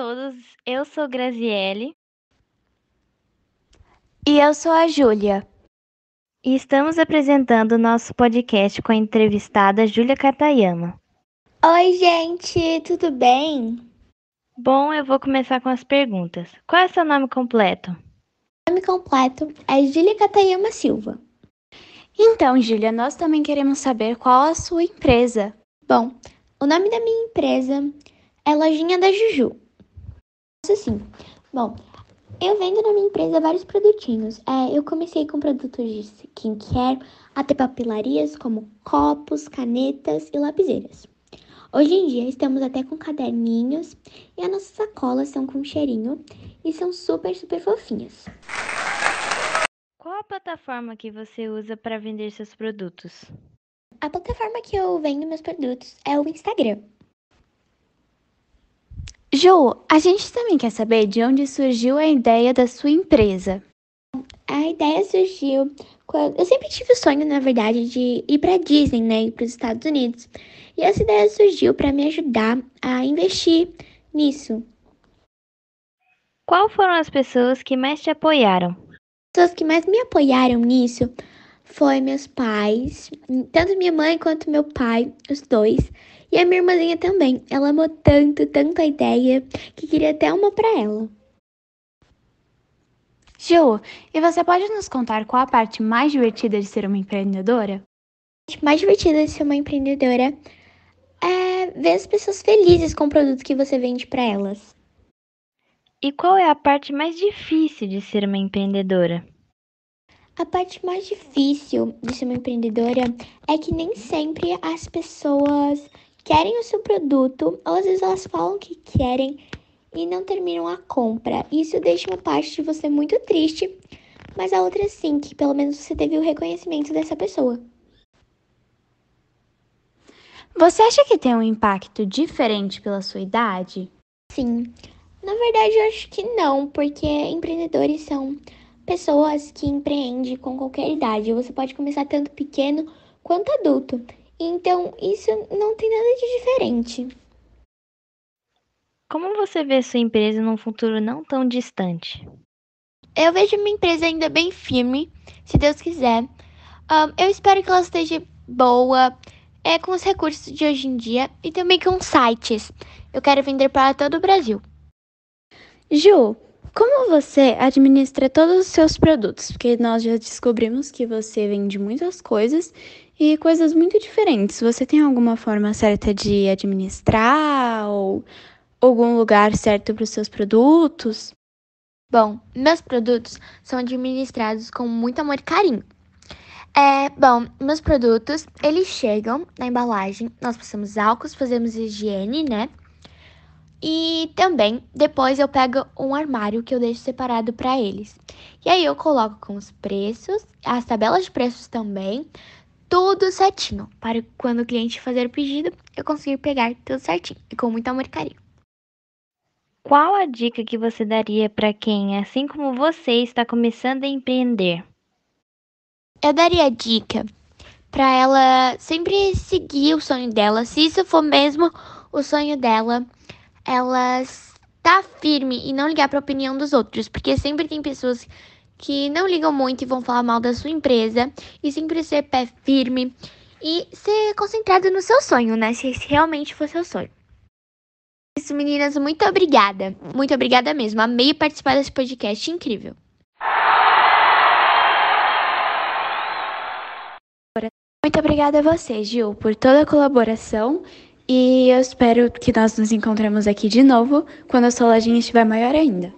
todos, eu sou Graziele. E eu sou a Júlia. E estamos apresentando o nosso podcast com a entrevistada Júlia Katayama. Oi, gente, tudo bem? Bom, eu vou começar com as perguntas. Qual é seu nome completo? Meu nome completo é Júlia Katayama Silva. Então, Júlia, nós também queremos saber qual a sua empresa. Bom, o nome da minha empresa é Lojinha da Juju. Assim, bom, eu vendo na minha empresa vários produtinhos. É, eu comecei com produtos de skincare, até papelarias como copos, canetas e lapiseiras. Hoje em dia estamos até com caderninhos e as nossas sacolas são com cheirinho e são super, super fofinhas. Qual a plataforma que você usa para vender seus produtos? A plataforma que eu vendo meus produtos é o Instagram. Ju, a gente também quer saber de onde surgiu a ideia da sua empresa. A ideia surgiu quando eu sempre tive o sonho, na verdade, de ir para Disney, né, ir para os Estados Unidos. E essa ideia surgiu para me ajudar a investir nisso. Qual foram as pessoas que mais te apoiaram? As pessoas que mais me apoiaram nisso foi meus pais, tanto minha mãe quanto meu pai, os dois. E a minha irmãzinha também. Ela amou tanto, tanto a ideia, que queria até uma para ela. Ju, e você pode nos contar qual a parte mais divertida de ser uma empreendedora? A parte mais divertida de ser uma empreendedora é ver as pessoas felizes com o produto que você vende para elas. E qual é a parte mais difícil de ser uma empreendedora? A parte mais difícil de ser uma empreendedora é que nem sempre as pessoas querem o seu produto, ou às vezes elas falam que querem e não terminam a compra. Isso deixa uma parte de você muito triste, mas a outra sim, que pelo menos você teve o reconhecimento dessa pessoa. Você acha que tem um impacto diferente pela sua idade? Sim. Na verdade, eu acho que não, porque empreendedores são pessoas que empreendem com qualquer idade. Você pode começar tanto pequeno quanto adulto. Então, isso não tem nada de diferente. Como você vê sua empresa num futuro não tão distante? Eu vejo minha empresa ainda bem firme, se Deus quiser. Um, eu espero que ela esteja boa, é, com os recursos de hoje em dia e também com sites. Eu quero vender para todo o Brasil. Ju, como você administra todos os seus produtos? Porque nós já descobrimos que você vende muitas coisas e coisas muito diferentes. Você tem alguma forma certa de administrar ou algum lugar certo para os seus produtos? Bom, meus produtos são administrados com muito amor e carinho. É, bom, meus produtos, eles chegam na embalagem, nós passamos álcool, fazemos higiene, né? E também depois eu pego um armário que eu deixo separado para eles. E aí eu coloco com os preços, as tabelas de preços também, tudo certinho, para quando o cliente fazer o pedido, eu conseguir pegar tudo certinho e com muito amor e carinho. Qual a dica que você daria para quem, assim como você, está começando a empreender? Eu daria a dica para ela sempre seguir o sonho dela, se isso for mesmo o sonho dela ela tá firme e não ligar para a opinião dos outros, porque sempre tem pessoas que não ligam muito e vão falar mal da sua empresa e sempre ser pé firme e ser concentrado no seu sonho, né? Se realmente for seu sonho. Isso, meninas, muito obrigada. Muito obrigada mesmo. Amei participar desse podcast incrível. Muito obrigada a você, Gil, por toda a colaboração e eu espero que nós nos encontremos aqui de novo quando a sua lojinha estiver maior ainda.